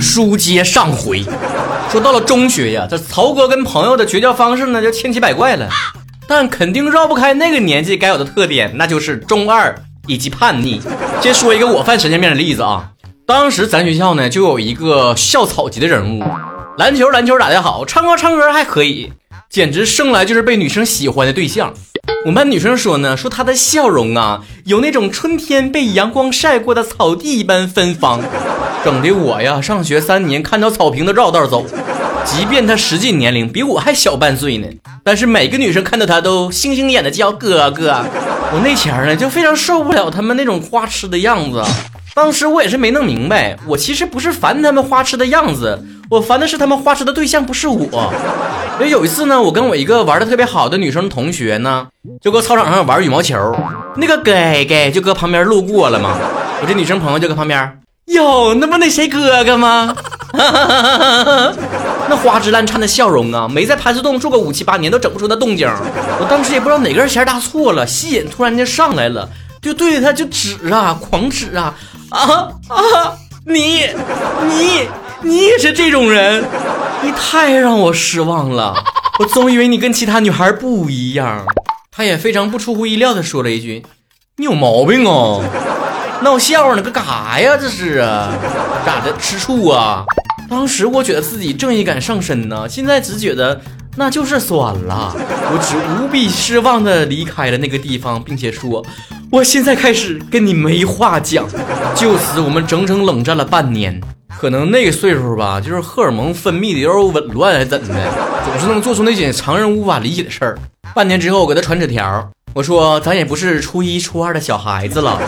书接上回，说到了中学呀，这曹哥跟朋友的绝交方式呢，就千奇百怪了，但肯定绕不开那个年纪该有的特点，那就是中二以及叛逆。先说一个我犯神经病的例子啊，当时咱学校呢就有一个校草级的人物，篮球篮球打得好，唱歌唱歌还可以，简直生来就是被女生喜欢的对象。我们班女生说呢，说她的笑容啊，有那种春天被阳光晒过的草地一般芬芳，整的我呀，上学三年看到草坪都绕道走。即便她实际年龄比我还小半岁呢，但是每个女生看到她都星星眼的叫哥哥。我那前儿呢，就非常受不了他们那种花痴的样子。当时我也是没弄明白，我其实不是烦他们花痴的样子，我烦的是他们花痴的对象不是我。所以有一次呢，我跟我一个玩的特别好的女生同学呢，就搁操场上玩羽毛球，那个哥哥就搁旁边路过了嘛，我这女生朋友就搁旁边，哟，那不那谁哥哥吗？那花枝乱颤的笑容啊，没在盘丝洞住个五七八年都整不出那动静。我当时也不知道哪根弦搭错了，吸引突然间上来了，就对着他就指啊，狂指啊，啊啊，你你你也是这种人。你太让我失望了，我总以为你跟其他女孩不一样。他也非常不出乎意料的说了一句：“你有毛病哦，闹笑呢，干啥呀？这是啊，咋的？吃醋啊？”当时我觉得自己正义感上身呢，现在只觉得那就是酸了。我只无比失望的离开了那个地方，并且说：“我现在开始跟你没话讲。”就此，我们整整冷战了半年。可能那个岁数吧，就是荷尔蒙分泌的有点紊乱，还怎的，总是能做出那些常人无法理解的事儿。半年之后，我给他传纸条，我说咱也不是初一初二的小孩子了，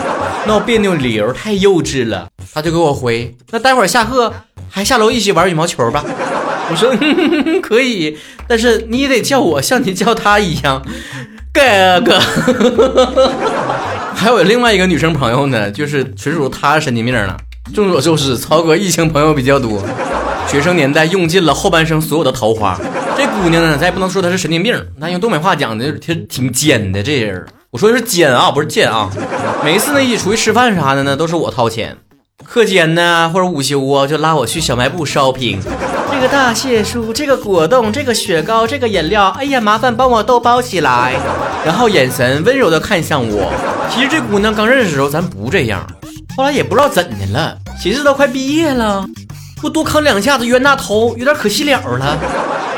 闹别扭理由太幼稚了。他就给我回，那待会儿下课还下楼一起玩羽毛球吧。我说 可以，但是你也得叫我像你叫他一样，哥 哥。还有另外一个女生朋友呢，就是纯属他神经病了。众所周知，曹哥异性朋友比较多，学生年代用尽了后半生所有的桃花。这姑娘呢，咱也不能说她是神经病，那用东北话讲的，挺挺尖的。这人，我说的是尖啊，不是贱啊。每次呢一起出去吃饭啥的呢，都是我掏钱。课间呢或者午休啊，就拉我去小卖部 shopping。这个大蟹酥，这个果冻，这个雪糕，这个饮料，哎呀，麻烦帮我都包起来。然后眼神温柔的看向我。其实这姑娘刚认识的时候，咱不这样。后来也不知道怎的了，寻思都快毕业了，不多坑两下子冤大头，有点可惜了了。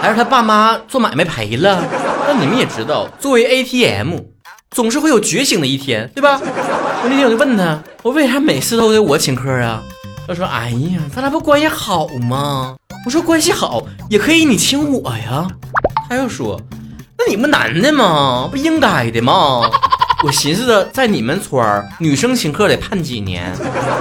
还是他爸妈做买卖赔了。但你们也知道，作为 ATM，总是会有觉醒的一天，对吧？我那天我就问他，我为啥每次都得我请客啊？他说：“哎呀，咱俩不关系好吗？”我说：“关系好也可以你请我呀。”他又说：“那你们男的嘛？不应该的吗？”我寻思着，在你们村儿，女生请客得判几年？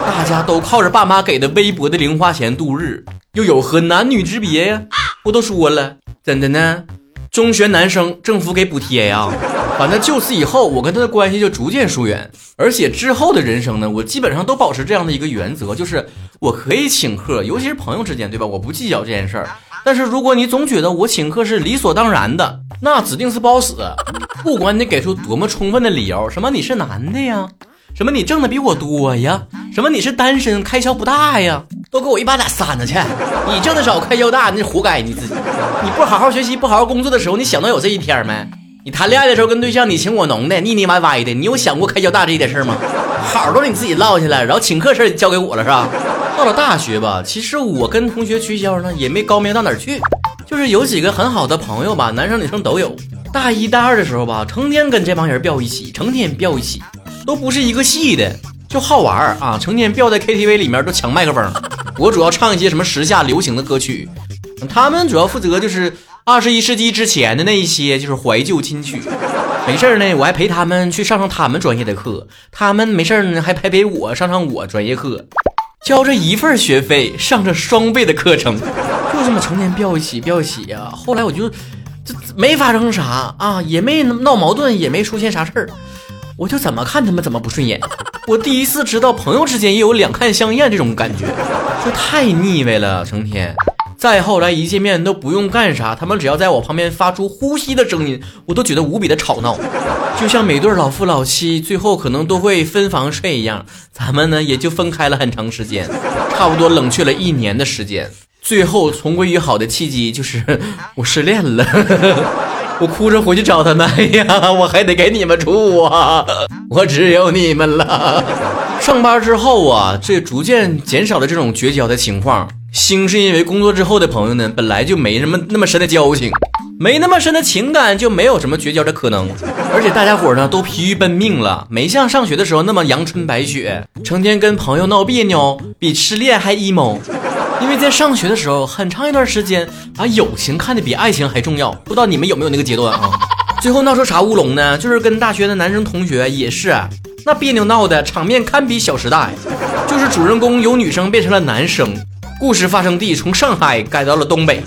大家都靠着爸妈给的微薄的零花钱度日，又有何男女之别呀？我都说了，真的呢。中学男生政府给补贴呀。反正就此以后，我跟他的关系就逐渐疏远。而且之后的人生呢，我基本上都保持这样的一个原则，就是我可以请客，尤其是朋友之间，对吧？我不计较这件事儿。但是如果你总觉得我请客是理所当然的，那指定是不好使。不管你给出多么充分的理由，什么你是男的呀，什么你挣的比我多呀，什么你是单身开销不大呀，都给我一巴掌扇子去！你挣的少开销大，那活该你自己。你不好好学习，不好好工作的时候，你想到有这一天没？你谈恋爱的时候跟对象你情我浓的，腻腻歪歪的，你有想过开销大这一点事吗？好都你自己落下了，然后请客事交给我了是吧？到了大学吧，其实我跟同学取消呢，也没高明到哪儿去，就是有几个很好的朋友吧，男生女生都有。大一、大二的时候吧，成天跟这帮人飙一起，成天飙一起，都不是一个系的，就好玩啊，成天飙在 KTV 里面都抢麦克风。我主要唱一些什么时下流行的歌曲，他们主要负责就是二十一世纪之前的那一些就是怀旧金曲。没事呢，我还陪他们去上上他们专业的课，他们没事呢还陪陪我上上我专业课。交着一份学费，上着双倍的课程，就这么成天飙一起飙一起呀。后来我就这没发生啥啊，也没闹矛盾，也没出现啥事儿，我就怎么看他们怎么不顺眼。我第一次知道朋友之间也有两看相厌这种感觉，这太腻歪了，成天。再后来一见面都不用干啥，他们只要在我旁边发出呼吸的声音，我都觉得无比的吵闹，就像每对老夫老妻最后可能都会分房睡一样。咱们呢也就分开了很长时间，差不多冷却了一年的时间，最后重归于好的契机就是 我失恋了。我哭着回去找他们，哎呀，我还得给你们住啊，我只有你们了。上班之后啊，这逐渐减少了这种绝交的情况。兴是因为工作之后的朋友呢，本来就没什么那么深的交情，没那么深的情感，就没有什么绝交的可能。而且大家伙呢都疲于奔命了，没像上学的时候那么阳春白雪，成天跟朋友闹别扭，比失恋还 emo。因为在上学的时候，很长一段时间把友情看得比爱情还重要。不知道你们有没有那个阶段啊？最后闹出啥乌龙呢？就是跟大学的男生同学也是，那别扭闹的场面堪比《小时代》，就是主人公由女生变成了男生，故事发生地从上海改到了东北，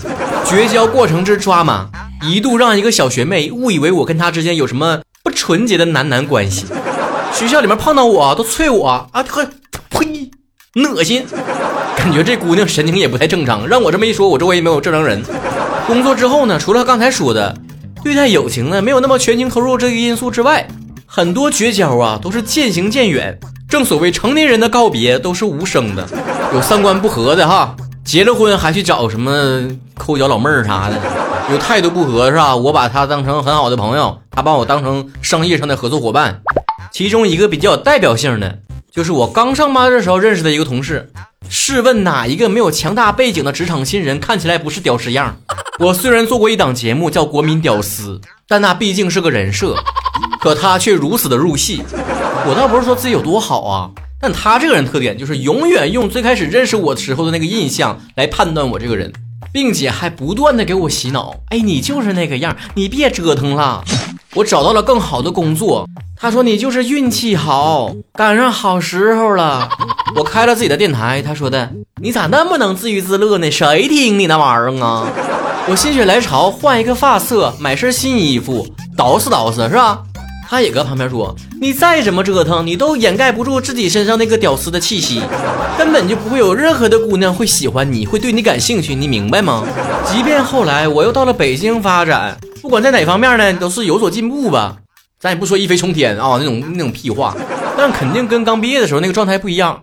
绝交过程之抓马，一度让一个小学妹误以为我跟她之间有什么不纯洁的男男关系。学校里面碰到我都啐我啊，呵，呸，恶心。感觉这姑娘神经也不太正常，让我这么一说，我周围也没有正常人。工作之后呢，除了刚才说的对待友情呢没有那么全情投入这个因素之外，很多绝交啊都是渐行渐远。正所谓成年人的告别都是无声的，有三观不合的哈，结了婚还去找什么抠脚老妹儿啥的；有态度不合是吧？我把他当成很好的朋友，他把我当成商业上的合作伙伴。其中一个比较有代表性的，就是我刚上班的时候认识的一个同事。试问哪一个没有强大背景的职场新人看起来不是屌丝样？我虽然做过一档节目叫《国民屌丝》，但那毕竟是个人设，可他却如此的入戏。我倒不是说自己有多好啊，但他这个人特点就是永远用最开始认识我时候的那个印象来判断我这个人，并且还不断的给我洗脑。哎，你就是那个样，你别折腾了。我找到了更好的工作。他说你就是运气好，赶上好时候了。我开了自己的电台。他说的，你咋那么能自娱自乐呢？谁听你那玩意儿啊？我心血来潮换一个发色，买身新衣服，捯饬捯饬是吧？他也搁旁边说，你再怎么折腾，你都掩盖不住自己身上那个屌丝的气息，根本就不会有任何的姑娘会喜欢你，会对你感兴趣，你明白吗？即便后来我又到了北京发展，不管在哪方面呢，都是有所进步吧。咱也不说一飞冲天啊，那种那种屁话，但肯定跟刚毕业的时候那个状态不一样。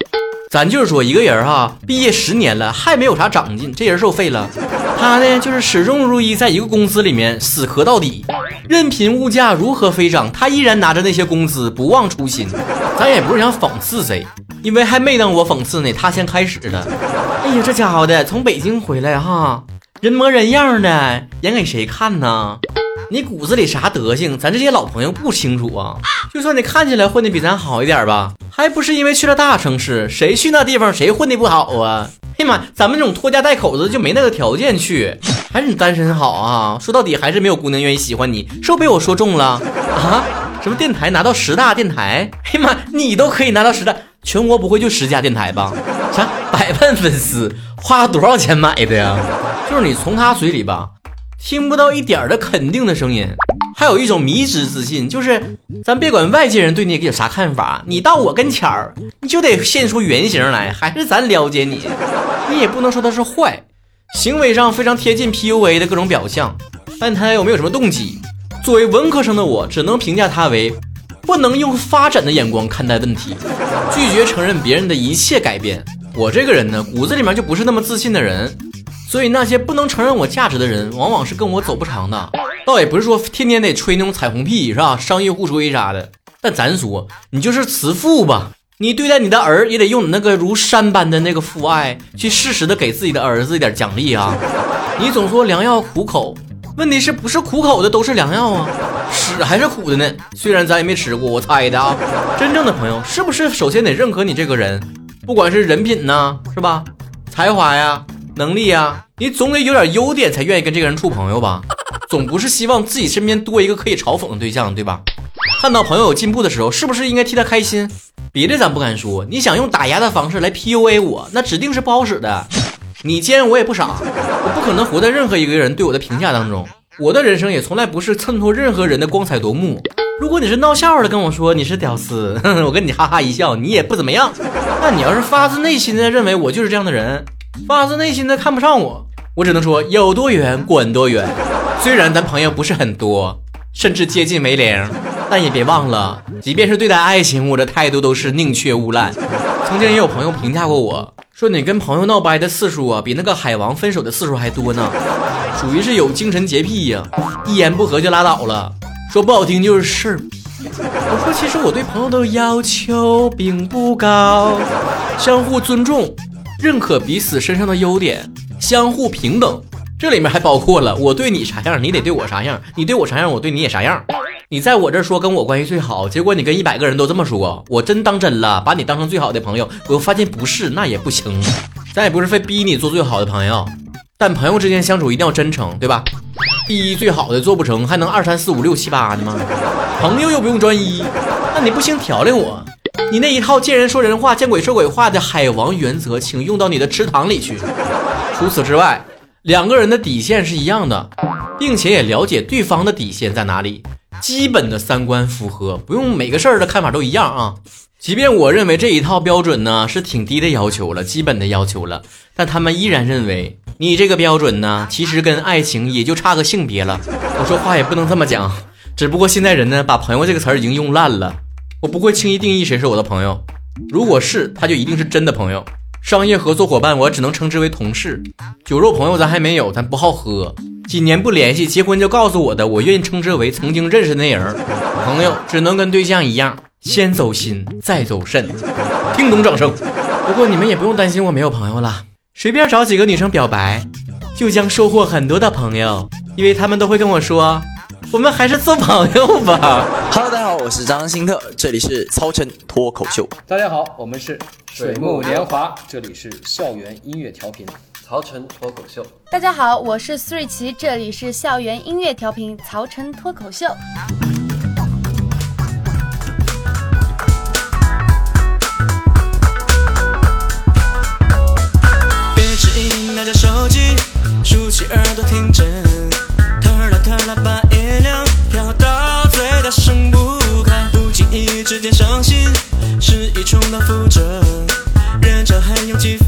咱就是说，一个人哈，毕业十年了还没有啥长进，这人受废了。他呢，就是始终如一，在一个公司里面死磕到底，任凭物价如何飞涨，他依然拿着那些工资不忘初心。咱也不是想讽刺谁，因为还没等我讽刺呢，他先开始了。哎呀，这家伙的从北京回来哈，人模人样的，演给谁看呢？你骨子里啥德行，咱这些老朋友不清楚啊。就算你看起来混的比咱好一点吧，还不是因为去了大城市？谁去那地方谁混的不好啊？哎妈，咱们这种拖家带口子就没那个条件去，还是你单身好啊？说到底还是没有姑娘愿意喜欢你，是不被我说中了啊？什么电台拿到十大电台？哎妈，你都可以拿到十大，全国不会就十家电台吧？啥百万粉丝，花了多少钱买的呀？就是你从他嘴里吧。听不到一点儿的肯定的声音，还有一种迷之自信，就是咱别管外界人对你有啥看法，你到我跟前儿，你就得现出原形来，还是咱了解你，你也不能说他是坏，行为上非常贴近 PUA 的各种表象，但他有没有什么动机？作为文科生的我，只能评价他为不能用发展的眼光看待问题，拒绝承认别人的一切改变。我这个人呢，骨子里面就不是那么自信的人。所以那些不能承认我价值的人，往往是跟我走不长的。倒也不是说天天得吹那种彩虹屁，是吧？商业互吹啥的。但咱说，你就是慈父吧，你对待你的儿也得用你那个如山般的那个父爱，去适时的给自己的儿子一点奖励啊。你总说良药苦口，问题是不是苦口的都是良药啊？屎还是苦的呢？虽然咱也没吃过，我猜的啊。真正的朋友是不是首先得认可你这个人，不管是人品呢，是吧？才华呀。能力呀，你总得有点优点才愿意跟这个人处朋友吧？总不是希望自己身边多一个可以嘲讽的对象，对吧？看到朋友有进步的时候，是不是应该替他开心？别的咱不敢说，你想用打压的方式来 PUA 我，那指定是不好使的。你奸我也不傻，我不可能活在任何一个人对我的评价当中。我的人生也从来不是衬托任何人的光彩夺目。如果你是闹笑话的跟我说你是屌丝，我跟你哈哈一笑，你也不怎么样。那你要是发自内心的认为我就是这样的人。发自内心的看不上我，我只能说有多远滚多远。虽然咱朋友不是很多，甚至接近为零，但也别忘了，即便是对待爱情，我的态度都是宁缺毋滥。曾经也有朋友评价过我说，你跟朋友闹掰的次数啊，比那个海王分手的次数还多呢，属于是有精神洁癖呀，一言不合就拉倒了。说不好听就是事儿逼。我说其实我对朋友的要求并不高，相互尊重，认可彼此身上的优点，相互平等。这里面还包括了我对你啥样，你得对我啥样；你对我啥样，我对你也啥样。你在我这说跟我关系最好，结果你跟一百个人都这么说，我真当真了，把你当成最好的朋友，我发现不是，那也不行。咱也不是非逼你做最好的朋友，但朋友之间相处一定要真诚，对吧？第一最好的做不成，还能二三四五六七八的吗？朋友又不用专一，那你不行调令我，你那一套见人说人话，见鬼说鬼话的海王原则，请用到你的池塘里去。除此之外，两个人的底线是一样的，并且也了解对方的底线在哪里，基本的三观符合，不用每个事儿的看法都一样啊。即便我认为这一套标准呢是挺低的要求了，基本的要求了，但他们依然认为你这个标准呢，其实跟爱情也就差个性别了。我说话也不能这么讲，只不过现在人呢把朋友这个词儿已经用烂了。我不会轻易定义谁是我的朋友，如果是他就一定是真的朋友。商业合作伙伴我只能称之为同事，酒肉朋友咱还没有，咱不好喝。几年不联系，结婚就告诉我的，我愿意称之为曾经认识那人。朋友只能跟对象一样。先走心，再走肾，听懂掌声。不过你们也不用担心我没有朋友了，随便找几个女生表白，就将收获很多的朋友，因为他们都会跟我说，我们还是做朋友吧。好的好，我是张新特，这里是曹晨脱口秀。大家好，我们是水木年华，这里是校园音乐调频曹晨脱口秀。大家好，我是苏瑞奇，这里是校园音乐调频曹晨脱口秀。sonho de